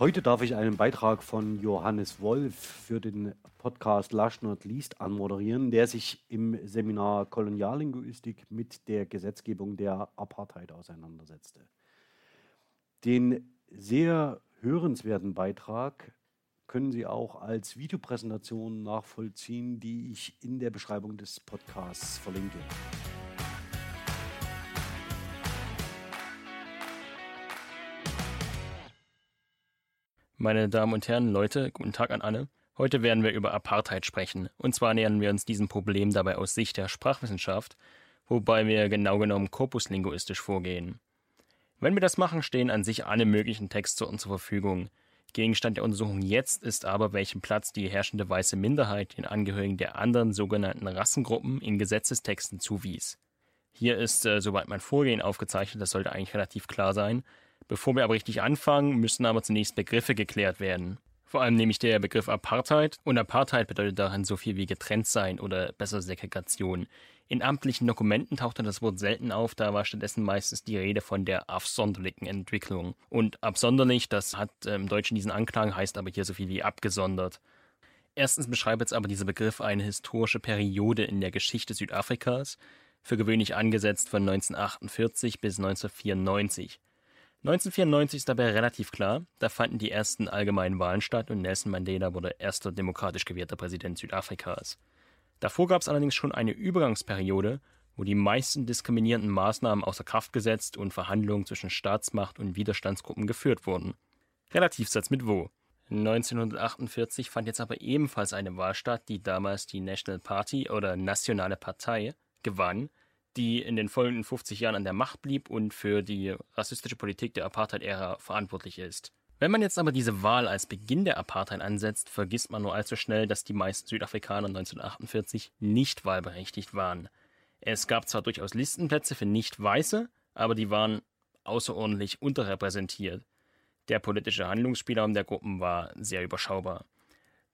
Heute darf ich einen Beitrag von Johannes Wolf für den Podcast Last Not Least anmoderieren, der sich im Seminar Koloniallinguistik mit der Gesetzgebung der Apartheid auseinandersetzte. Den sehr hörenswerten Beitrag können Sie auch als Videopräsentation nachvollziehen, die ich in der Beschreibung des Podcasts verlinke. Meine Damen und Herren, Leute, guten Tag an alle. Heute werden wir über Apartheid sprechen. Und zwar nähern wir uns diesem Problem dabei aus Sicht der Sprachwissenschaft, wobei wir genau genommen korpuslinguistisch vorgehen. Wenn wir das machen, stehen an sich alle möglichen uns zur Verfügung. Gegenstand der Untersuchung jetzt ist aber, welchen Platz die herrschende weiße Minderheit den Angehörigen der anderen sogenannten Rassengruppen in Gesetzestexten zuwies. Hier ist äh, soweit mein Vorgehen aufgezeichnet, das sollte eigentlich relativ klar sein. Bevor wir aber richtig anfangen, müssen aber zunächst Begriffe geklärt werden. Vor allem nämlich der Begriff Apartheid. Und Apartheid bedeutet darin so viel wie getrennt sein oder besser Segregation. In amtlichen Dokumenten tauchte das Wort selten auf, da war stattdessen meistens die Rede von der absonderlichen Entwicklung. Und absonderlich, das hat im Deutschen diesen Anklang, heißt aber hier so viel wie abgesondert. Erstens beschreibt jetzt aber dieser Begriff eine historische Periode in der Geschichte Südafrikas, für gewöhnlich angesetzt von 1948 bis 1994. 1994 ist dabei relativ klar, da fanden die ersten allgemeinen Wahlen statt und Nelson Mandela wurde erster demokratisch gewählter Präsident Südafrikas. Davor gab es allerdings schon eine Übergangsperiode, wo die meisten diskriminierenden Maßnahmen außer Kraft gesetzt und Verhandlungen zwischen Staatsmacht und Widerstandsgruppen geführt wurden. Relativsatz mit wo? 1948 fand jetzt aber ebenfalls eine Wahl statt, die damals die National Party oder Nationale Partei gewann, die in den folgenden 50 Jahren an der Macht blieb und für die rassistische Politik der Apartheid-Ära verantwortlich ist. Wenn man jetzt aber diese Wahl als Beginn der Apartheid ansetzt, vergisst man nur allzu schnell, dass die meisten Südafrikaner 1948 nicht wahlberechtigt waren. Es gab zwar durchaus Listenplätze für Nicht-Weiße, aber die waren außerordentlich unterrepräsentiert. Der politische Handlungsspielraum der Gruppen war sehr überschaubar.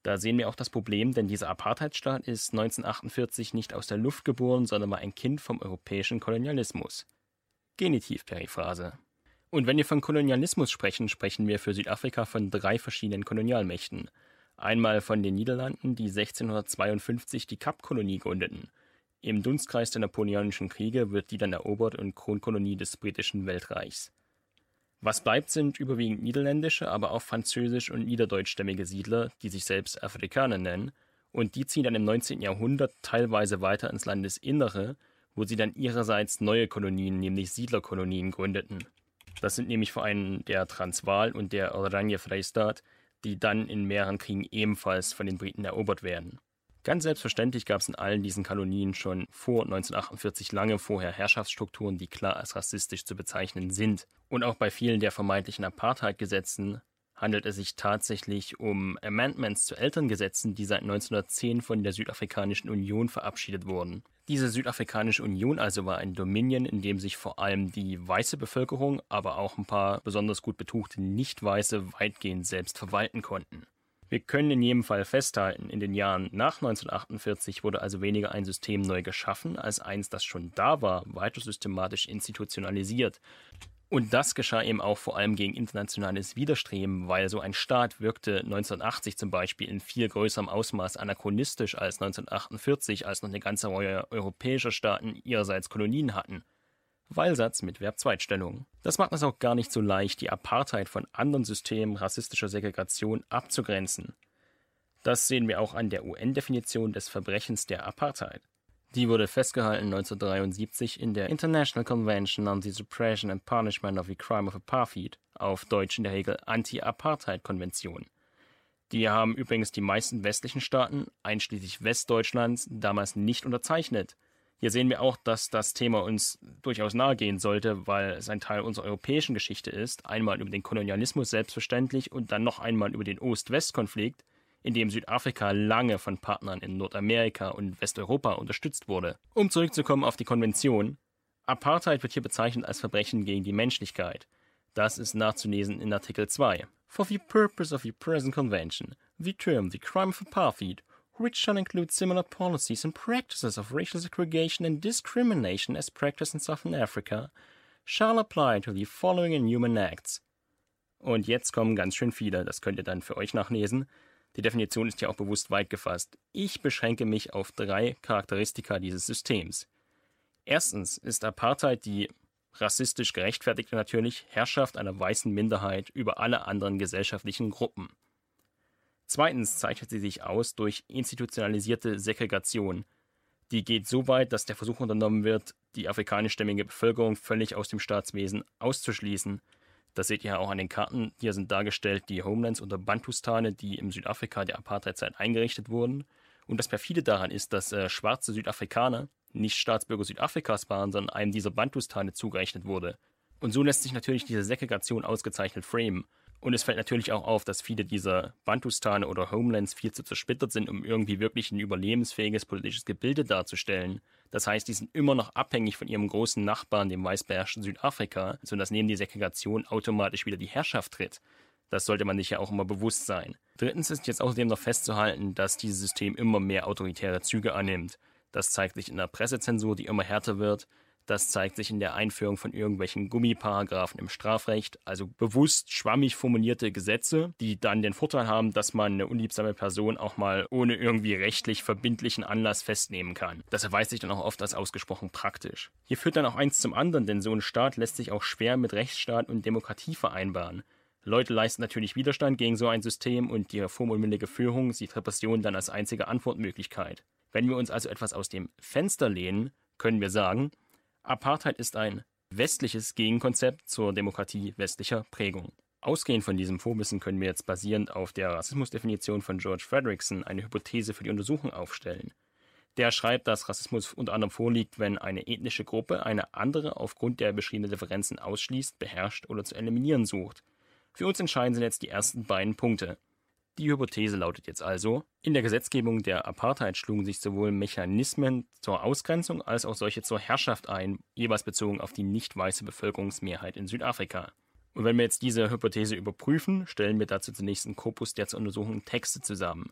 Da sehen wir auch das Problem, denn dieser Apartheidstaat ist 1948 nicht aus der Luft geboren, sondern war ein Kind vom europäischen Kolonialismus. Genitivperiphrase. Und wenn wir von Kolonialismus sprechen, sprechen wir für Südafrika von drei verschiedenen Kolonialmächten. Einmal von den Niederlanden, die 1652 die Kapkolonie gründeten. Im Dunstkreis der Napoleonischen Kriege wird die dann erobert und Kronkolonie des britischen Weltreichs. Was bleibt, sind überwiegend niederländische, aber auch französisch- und niederdeutschstämmige Siedler, die sich selbst Afrikaner nennen, und die ziehen dann im 19. Jahrhundert teilweise weiter ins Landesinnere, wo sie dann ihrerseits neue Kolonien, nämlich Siedlerkolonien, gründeten. Das sind nämlich vor allem der Transvaal und der Oranje Freistaat, die dann in mehreren Kriegen ebenfalls von den Briten erobert werden. Ganz selbstverständlich gab es in allen diesen Kolonien schon vor 1948 lange vorher Herrschaftsstrukturen, die klar als rassistisch zu bezeichnen sind. Und auch bei vielen der vermeintlichen Apartheid-Gesetzen handelt es sich tatsächlich um Amendments zu Elterngesetzen, die seit 1910 von der Südafrikanischen Union verabschiedet wurden. Diese Südafrikanische Union also war ein Dominion, in dem sich vor allem die weiße Bevölkerung, aber auch ein paar besonders gut betuchte Nicht-Weiße weitgehend selbst verwalten konnten. Wir können in jedem Fall festhalten, in den Jahren nach 1948 wurde also weniger ein System neu geschaffen, als eins, das schon da war, weiter systematisch institutionalisiert. Und das geschah eben auch vor allem gegen internationales Widerstreben, weil so ein Staat wirkte 1980 zum Beispiel in viel größerem Ausmaß anachronistisch als 1948, als noch eine ganze Reihe europäischer Staaten ihrerseits Kolonien hatten. Weilsatz mit Verbzweitstellung. Das macht es auch gar nicht so leicht, die Apartheid von anderen Systemen rassistischer Segregation abzugrenzen. Das sehen wir auch an der UN-Definition des Verbrechens der Apartheid. Die wurde festgehalten 1973 in der International Convention on the Suppression and Punishment of the Crime of Apartheid, auf Deutsch in der Regel Anti-Apartheid-Konvention. Die haben übrigens die meisten westlichen Staaten, einschließlich Westdeutschlands, damals nicht unterzeichnet. Hier sehen wir auch, dass das Thema uns durchaus nahe gehen sollte, weil es ein Teil unserer europäischen Geschichte ist. Einmal über den Kolonialismus selbstverständlich und dann noch einmal über den Ost-West-Konflikt, in dem Südafrika lange von Partnern in Nordamerika und Westeuropa unterstützt wurde. Um zurückzukommen auf die Konvention, Apartheid wird hier bezeichnet als Verbrechen gegen die Menschlichkeit. Das ist nachzulesen in Artikel 2. For the purpose of the present convention, the term the crime of apartheid, which shall include similar policies and practices of racial segregation and discrimination as practiced in Southern Africa, shall apply to the following inhuman acts. Und jetzt kommen ganz schön viele, das könnt ihr dann für euch nachlesen. Die Definition ist ja auch bewusst weit gefasst. Ich beschränke mich auf drei Charakteristika dieses Systems. Erstens ist Apartheid die rassistisch gerechtfertigte natürlich Herrschaft einer weißen Minderheit über alle anderen gesellschaftlichen Gruppen. Zweitens zeichnet sie sich aus durch institutionalisierte Segregation. Die geht so weit, dass der Versuch unternommen wird, die afrikanischstämmige Bevölkerung völlig aus dem Staatswesen auszuschließen. Das seht ihr ja auch an den Karten. Hier sind dargestellt die Homelands oder Bantustane, die im Südafrika der Apartheidzeit eingerichtet wurden. Und das perfide daran ist, dass äh, schwarze Südafrikaner nicht Staatsbürger Südafrikas waren, sondern einem dieser Bantustane zugerechnet wurde. Und so lässt sich natürlich diese Segregation ausgezeichnet framen. Und es fällt natürlich auch auf, dass viele dieser Bantustane oder Homelands viel zu zersplittert sind, um irgendwie wirklich ein überlebensfähiges politisches Gebilde darzustellen. Das heißt, die sind immer noch abhängig von ihrem großen Nachbarn, dem weißbeherrschten Südafrika, sodass neben die Segregation automatisch wieder die Herrschaft tritt. Das sollte man sich ja auch immer bewusst sein. Drittens ist jetzt außerdem noch festzuhalten, dass dieses System immer mehr autoritäre Züge annimmt. Das zeigt sich in der Pressezensur, die immer härter wird. Das zeigt sich in der Einführung von irgendwelchen Gummiparagraphen im Strafrecht, also bewusst schwammig formulierte Gesetze, die dann den Vorteil haben, dass man eine unliebsame Person auch mal ohne irgendwie rechtlich verbindlichen Anlass festnehmen kann. Das erweist sich dann auch oft als ausgesprochen praktisch. Hier führt dann auch eins zum anderen, denn so ein Staat lässt sich auch schwer mit Rechtsstaat und Demokratie vereinbaren. Leute leisten natürlich Widerstand gegen so ein System und die reformunwillige Führung sieht Repression dann als einzige Antwortmöglichkeit. Wenn wir uns also etwas aus dem Fenster lehnen, können wir sagen, Apartheid ist ein westliches Gegenkonzept zur Demokratie westlicher Prägung. Ausgehend von diesem Vorwissen können wir jetzt basierend auf der Rassismusdefinition von George Frederickson eine Hypothese für die Untersuchung aufstellen. Der schreibt, dass Rassismus unter anderem vorliegt, wenn eine ethnische Gruppe eine andere aufgrund der beschriebenen Differenzen ausschließt, beherrscht oder zu eliminieren sucht. Für uns entscheiden sind jetzt die ersten beiden Punkte. Die Hypothese lautet jetzt also, in der Gesetzgebung der Apartheid schlugen sich sowohl Mechanismen zur Ausgrenzung als auch solche zur Herrschaft ein, jeweils bezogen auf die nicht weiße Bevölkerungsmehrheit in Südafrika. Und wenn wir jetzt diese Hypothese überprüfen, stellen wir dazu zunächst einen Korpus der zur Untersuchung Texte zusammen.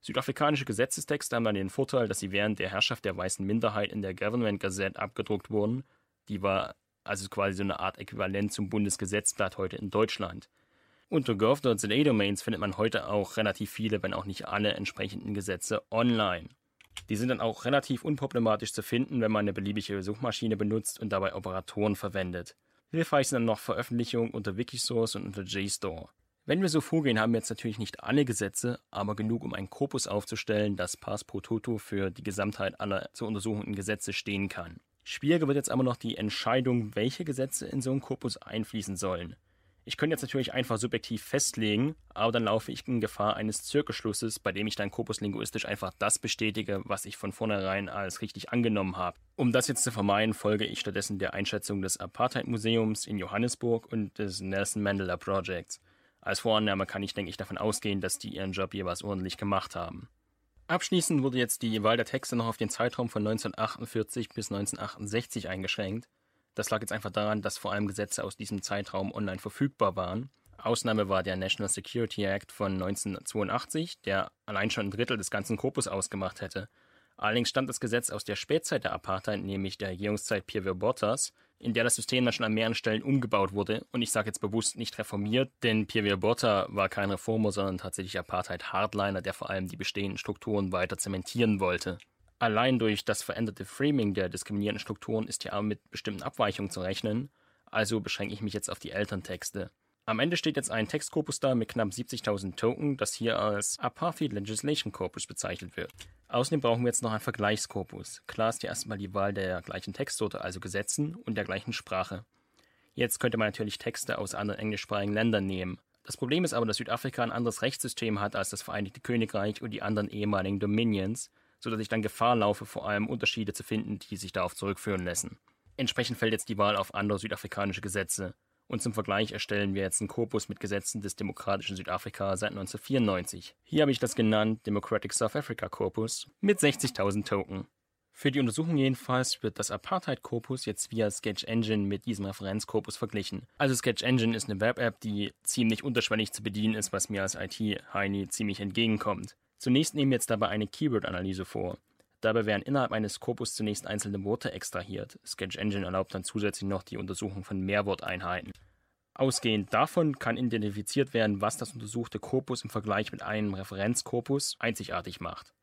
Südafrikanische Gesetzestexte haben dann den Vorteil, dass sie während der Herrschaft der weißen Minderheit in der Government Gazette abgedruckt wurden. Die war also quasi so eine Art Äquivalent zum Bundesgesetzblatt heute in Deutschland. Unter gov.za-Domains findet man heute auch relativ viele, wenn auch nicht alle entsprechenden Gesetze online. Die sind dann auch relativ unproblematisch zu finden, wenn man eine beliebige Suchmaschine benutzt und dabei Operatoren verwendet. Hilfreich sind dann noch Veröffentlichungen unter Wikisource und unter JSTOR. Wenn wir so vorgehen, haben wir jetzt natürlich nicht alle Gesetze, aber genug, um einen Korpus aufzustellen, das Pass pro Toto für die Gesamtheit aller zu untersuchenden Gesetze stehen kann. Schwieriger wird jetzt aber noch die Entscheidung, welche Gesetze in so einen Korpus einfließen sollen. Ich könnte jetzt natürlich einfach subjektiv festlegen, aber dann laufe ich in Gefahr eines Zirkelschlusses, bei dem ich dann korpuslinguistisch einfach das bestätige, was ich von vornherein als richtig angenommen habe. Um das jetzt zu vermeiden, folge ich stattdessen der Einschätzung des Apartheid-Museums in Johannesburg und des Nelson Mandela Projects. Als Vorannahme kann ich, denke ich, davon ausgehen, dass die ihren Job jeweils ordentlich gemacht haben. Abschließend wurde jetzt die Wahl der Texte noch auf den Zeitraum von 1948 bis 1968 eingeschränkt. Das lag jetzt einfach daran, dass vor allem Gesetze aus diesem Zeitraum online verfügbar waren. Ausnahme war der National Security Act von 1982, der allein schon ein Drittel des ganzen Korpus ausgemacht hätte. Allerdings stammt das Gesetz aus der Spätzeit der Apartheid, nämlich der Regierungszeit Pierre Bottas, in der das System dann schon an mehreren Stellen umgebaut wurde. Und ich sage jetzt bewusst nicht reformiert, denn Pierre Botta war kein Reformer, sondern tatsächlich Apartheid-Hardliner, der vor allem die bestehenden Strukturen weiter zementieren wollte. Allein durch das veränderte Framing der diskriminierenden Strukturen ist ja aber mit bestimmten Abweichungen zu rechnen, also beschränke ich mich jetzt auf die Elterntexte. Am Ende steht jetzt ein Textkorpus da mit knapp 70.000 Token, das hier als Apartheid Legislation Corpus bezeichnet wird. Außerdem brauchen wir jetzt noch einen Vergleichskorpus. Klar ist ja erstmal die Wahl der gleichen Textsorte, also Gesetzen und der gleichen Sprache. Jetzt könnte man natürlich Texte aus anderen englischsprachigen Ländern nehmen. Das Problem ist aber, dass Südafrika ein anderes Rechtssystem hat als das Vereinigte Königreich und die anderen ehemaligen Dominions, sodass ich dann Gefahr laufe, vor allem Unterschiede zu finden, die sich darauf zurückführen lassen. Entsprechend fällt jetzt die Wahl auf andere südafrikanische Gesetze. Und zum Vergleich erstellen wir jetzt einen Korpus mit Gesetzen des demokratischen Südafrika seit 1994. Hier habe ich das genannt Democratic South Africa Corpus mit 60.000 Token. Für die Untersuchung jedenfalls wird das Apartheid-Korpus jetzt via Sketch Engine mit diesem Referenzkorpus verglichen. Also Sketch Engine ist eine Web-App, die ziemlich unterschwellig zu bedienen ist, was mir als IT-Heini ziemlich entgegenkommt. Zunächst nehmen wir jetzt dabei eine Keyword-Analyse vor. Dabei werden innerhalb eines Korpus zunächst einzelne Worte extrahiert. Sketch Engine erlaubt dann zusätzlich noch die Untersuchung von Mehrworteinheiten. Ausgehend davon kann identifiziert werden, was das untersuchte Korpus im Vergleich mit einem Referenzkorpus einzigartig macht.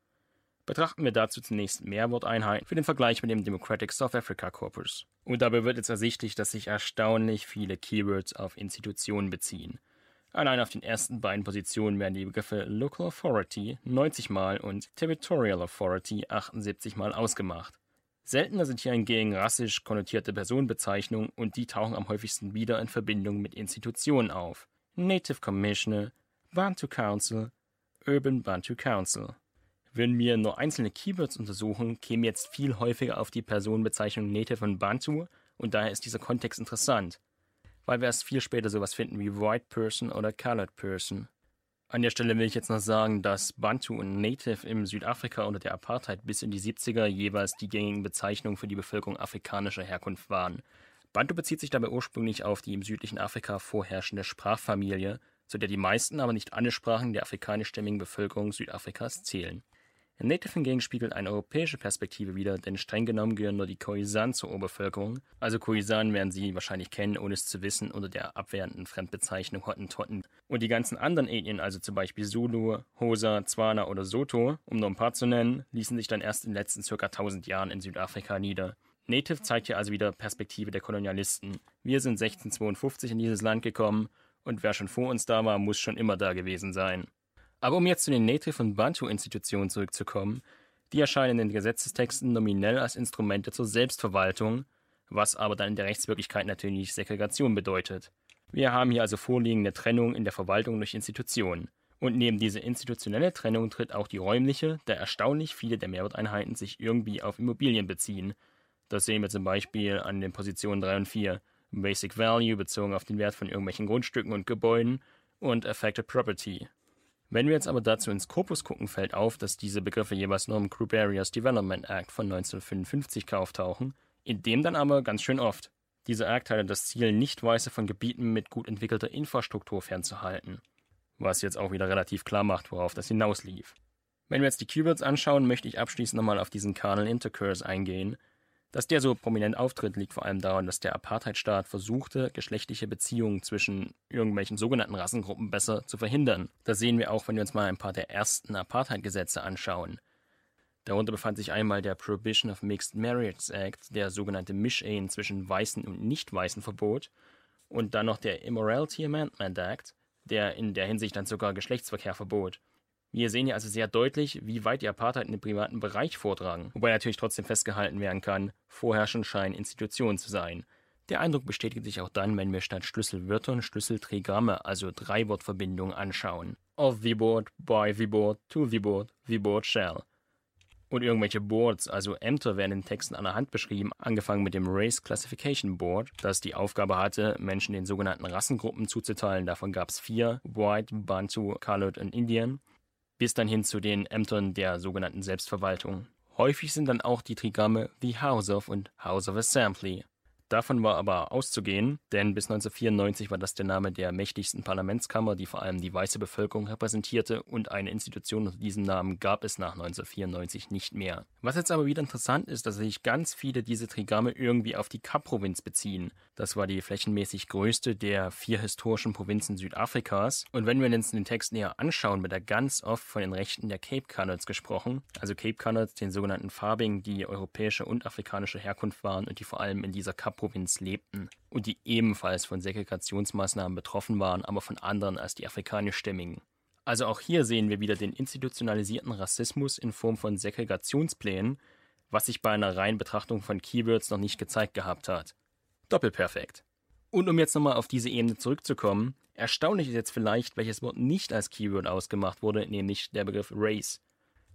Betrachten wir dazu zunächst Mehrworteinheiten für den Vergleich mit dem Democratic South Africa Corpus. Und dabei wird jetzt ersichtlich, dass sich erstaunlich viele Keywords auf Institutionen beziehen. Allein auf den ersten beiden Positionen werden die Begriffe Local Authority 90 Mal und Territorial Authority 78 Mal ausgemacht. Seltener sind hier hingegen rassisch konnotierte Personenbezeichnungen und die tauchen am häufigsten wieder in Verbindung mit Institutionen auf. Native Commissioner, Bantu Council, Urban Bantu Council. Würden wir nur einzelne Keywords untersuchen, kämen jetzt viel häufiger auf die Personenbezeichnung Native und Bantu und daher ist dieser Kontext interessant, weil wir erst viel später sowas finden wie White Person oder Colored Person. An der Stelle will ich jetzt noch sagen, dass Bantu und Native im Südafrika unter der Apartheid bis in die 70er jeweils die gängigen Bezeichnungen für die Bevölkerung afrikanischer Herkunft waren. Bantu bezieht sich dabei ursprünglich auf die im südlichen Afrika vorherrschende Sprachfamilie, zu der die meisten, aber nicht alle Sprachen der afrikanischstämmigen Bevölkerung Südafrikas zählen. Native hingegen spiegelt eine europäische Perspektive wider, denn streng genommen gehören nur die Khoisan zur Urbevölkerung. Also Khoisan werden Sie wahrscheinlich kennen, ohne es zu wissen, unter der abwehrenden Fremdbezeichnung Hottentotten. Und die ganzen anderen Ethnien, also zum Beispiel Zulu, Hosa, Zwana oder Soto, um nur ein paar zu nennen, ließen sich dann erst in den letzten ca. 1000 Jahren in Südafrika nieder. Native zeigt hier also wieder Perspektive der Kolonialisten. Wir sind 1652 in dieses Land gekommen und wer schon vor uns da war, muss schon immer da gewesen sein. Aber um jetzt zu den Native- und Bantu-Institutionen zurückzukommen, die erscheinen in den Gesetzestexten nominell als Instrumente zur Selbstverwaltung, was aber dann in der Rechtswirklichkeit natürlich Segregation bedeutet. Wir haben hier also vorliegende Trennung in der Verwaltung durch Institutionen. Und neben dieser institutionelle Trennung tritt auch die räumliche, da erstaunlich viele der Mehrwerteinheiten sich irgendwie auf Immobilien beziehen. Das sehen wir zum Beispiel an den Positionen 3 und 4. Basic Value bezogen auf den Wert von irgendwelchen Grundstücken und Gebäuden und Affected Property wenn wir jetzt aber dazu ins Korpus gucken, fällt auf, dass diese Begriffe jeweils nur im Group Areas Development Act von 1955 auftauchen, in dem dann aber ganz schön oft. Dieser Act hatte das Ziel, Nicht-Weiße von Gebieten mit gut entwickelter Infrastruktur fernzuhalten. Was jetzt auch wieder relativ klar macht, worauf das hinauslief. Wenn wir jetzt die Keywords anschauen, möchte ich abschließend nochmal auf diesen Carnal Intercourse eingehen, dass der so prominent auftritt, liegt vor allem daran, dass der Apartheidstaat versuchte, geschlechtliche Beziehungen zwischen irgendwelchen sogenannten Rassengruppen besser zu verhindern. Das sehen wir auch, wenn wir uns mal ein paar der ersten Apartheid-Gesetze anschauen. Darunter befand sich einmal der Prohibition of Mixed Marriage Act, der sogenannte Misch-Ehen zwischen Weißen und Nicht-Weißen verbot, und dann noch der Immorality Amendment Act, der in der Hinsicht dann sogar Geschlechtsverkehr verbot. Wir sehen hier also sehr deutlich, wie weit die Apartheid in den privaten Bereich vordrang, wobei natürlich trotzdem festgehalten werden kann, vorherrschend scheinen Institutionen zu sein. Der Eindruck bestätigt sich auch dann, wenn wir statt Schlüsselwörtern Schlüsseltrigramme, also Dreiwortverbindungen anschauen. Of the board, by the board, to the board, the board shall. Und irgendwelche Boards, also Ämter, werden in Texten an der Hand beschrieben, angefangen mit dem Race Classification Board, das die Aufgabe hatte, Menschen den sogenannten Rassengruppen zuzuteilen. Davon gab es vier: White, Bantu, Colored und Indian bis dann hin zu den Ämtern der sogenannten Selbstverwaltung. Häufig sind dann auch die Trigramme The House of und House of Assembly Davon war aber auszugehen, denn bis 1994 war das der Name der mächtigsten Parlamentskammer, die vor allem die weiße Bevölkerung repräsentierte, und eine Institution unter diesem Namen gab es nach 1994 nicht mehr. Was jetzt aber wieder interessant ist, dass sich ganz viele diese Trigramme irgendwie auf die Kap-Provinz beziehen. Das war die flächenmäßig größte der vier historischen Provinzen Südafrikas. Und wenn wir uns den Text näher anschauen, wird da ganz oft von den Rechten der Cape Canads gesprochen. Also Cape Canads, den sogenannten Farbigen, die europäische und afrikanische Herkunft waren und die vor allem in dieser Kap Provinz lebten und die ebenfalls von Segregationsmaßnahmen betroffen waren, aber von anderen als die afrikanischstämmigen. Also auch hier sehen wir wieder den institutionalisierten Rassismus in Form von Segregationsplänen, was sich bei einer reinen Betrachtung von Keywords noch nicht gezeigt gehabt hat. Doppelperfekt. Und um jetzt nochmal auf diese Ebene zurückzukommen, erstaunlich ist jetzt vielleicht, welches Wort nicht als Keyword ausgemacht wurde, nämlich der Begriff Race.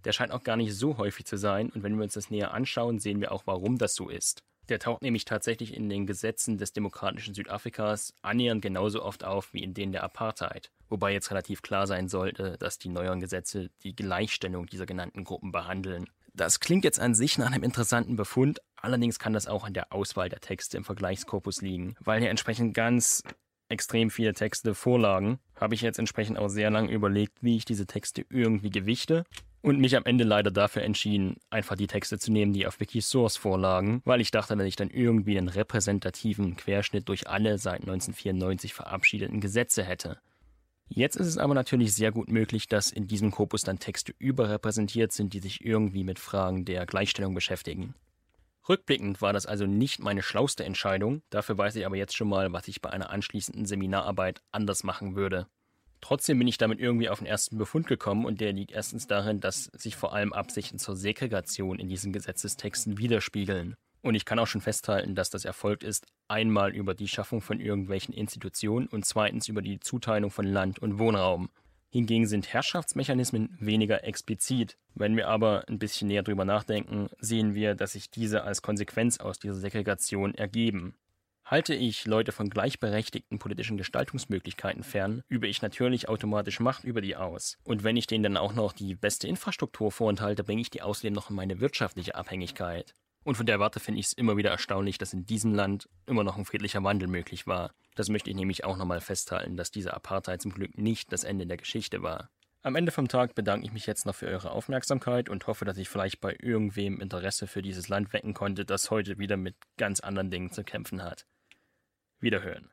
Der scheint auch gar nicht so häufig zu sein und wenn wir uns das näher anschauen, sehen wir auch, warum das so ist. Der taucht nämlich tatsächlich in den Gesetzen des demokratischen Südafrikas annähernd genauso oft auf wie in denen der Apartheid. Wobei jetzt relativ klar sein sollte, dass die neueren Gesetze die Gleichstellung dieser genannten Gruppen behandeln. Das klingt jetzt an sich nach einem interessanten Befund, allerdings kann das auch an der Auswahl der Texte im Vergleichskorpus liegen, weil hier entsprechend ganz extrem viele Texte vorlagen, habe ich jetzt entsprechend auch sehr lange überlegt, wie ich diese Texte irgendwie gewichte und mich am Ende leider dafür entschieden, einfach die Texte zu nehmen, die auf Wikisource vorlagen, weil ich dachte, dass ich dann irgendwie einen repräsentativen Querschnitt durch alle seit 1994 verabschiedeten Gesetze hätte. Jetzt ist es aber natürlich sehr gut möglich, dass in diesem Korpus dann Texte überrepräsentiert sind, die sich irgendwie mit Fragen der Gleichstellung beschäftigen. Rückblickend war das also nicht meine schlauste Entscheidung, dafür weiß ich aber jetzt schon mal, was ich bei einer anschließenden Seminararbeit anders machen würde. Trotzdem bin ich damit irgendwie auf den ersten Befund gekommen und der liegt erstens darin, dass sich vor allem Absichten zur Segregation in diesen Gesetzestexten widerspiegeln. Und ich kann auch schon festhalten, dass das erfolgt ist, einmal über die Schaffung von irgendwelchen Institutionen und zweitens über die Zuteilung von Land und Wohnraum. Hingegen sind Herrschaftsmechanismen weniger explizit. Wenn wir aber ein bisschen näher drüber nachdenken, sehen wir, dass sich diese als Konsequenz aus dieser Segregation ergeben. Halte ich Leute von gleichberechtigten politischen Gestaltungsmöglichkeiten fern, übe ich natürlich automatisch Macht über die aus. Und wenn ich denen dann auch noch die beste Infrastruktur vorenthalte, bringe ich die außerdem noch in meine wirtschaftliche Abhängigkeit. Und von der Warte finde ich es immer wieder erstaunlich, dass in diesem Land immer noch ein friedlicher Wandel möglich war. Das möchte ich nämlich auch nochmal festhalten, dass diese Apartheid zum Glück nicht das Ende der Geschichte war. Am Ende vom Tag bedanke ich mich jetzt noch für eure Aufmerksamkeit und hoffe, dass ich vielleicht bei irgendwem Interesse für dieses Land wecken konnte, das heute wieder mit ganz anderen Dingen zu kämpfen hat. Wiederhören.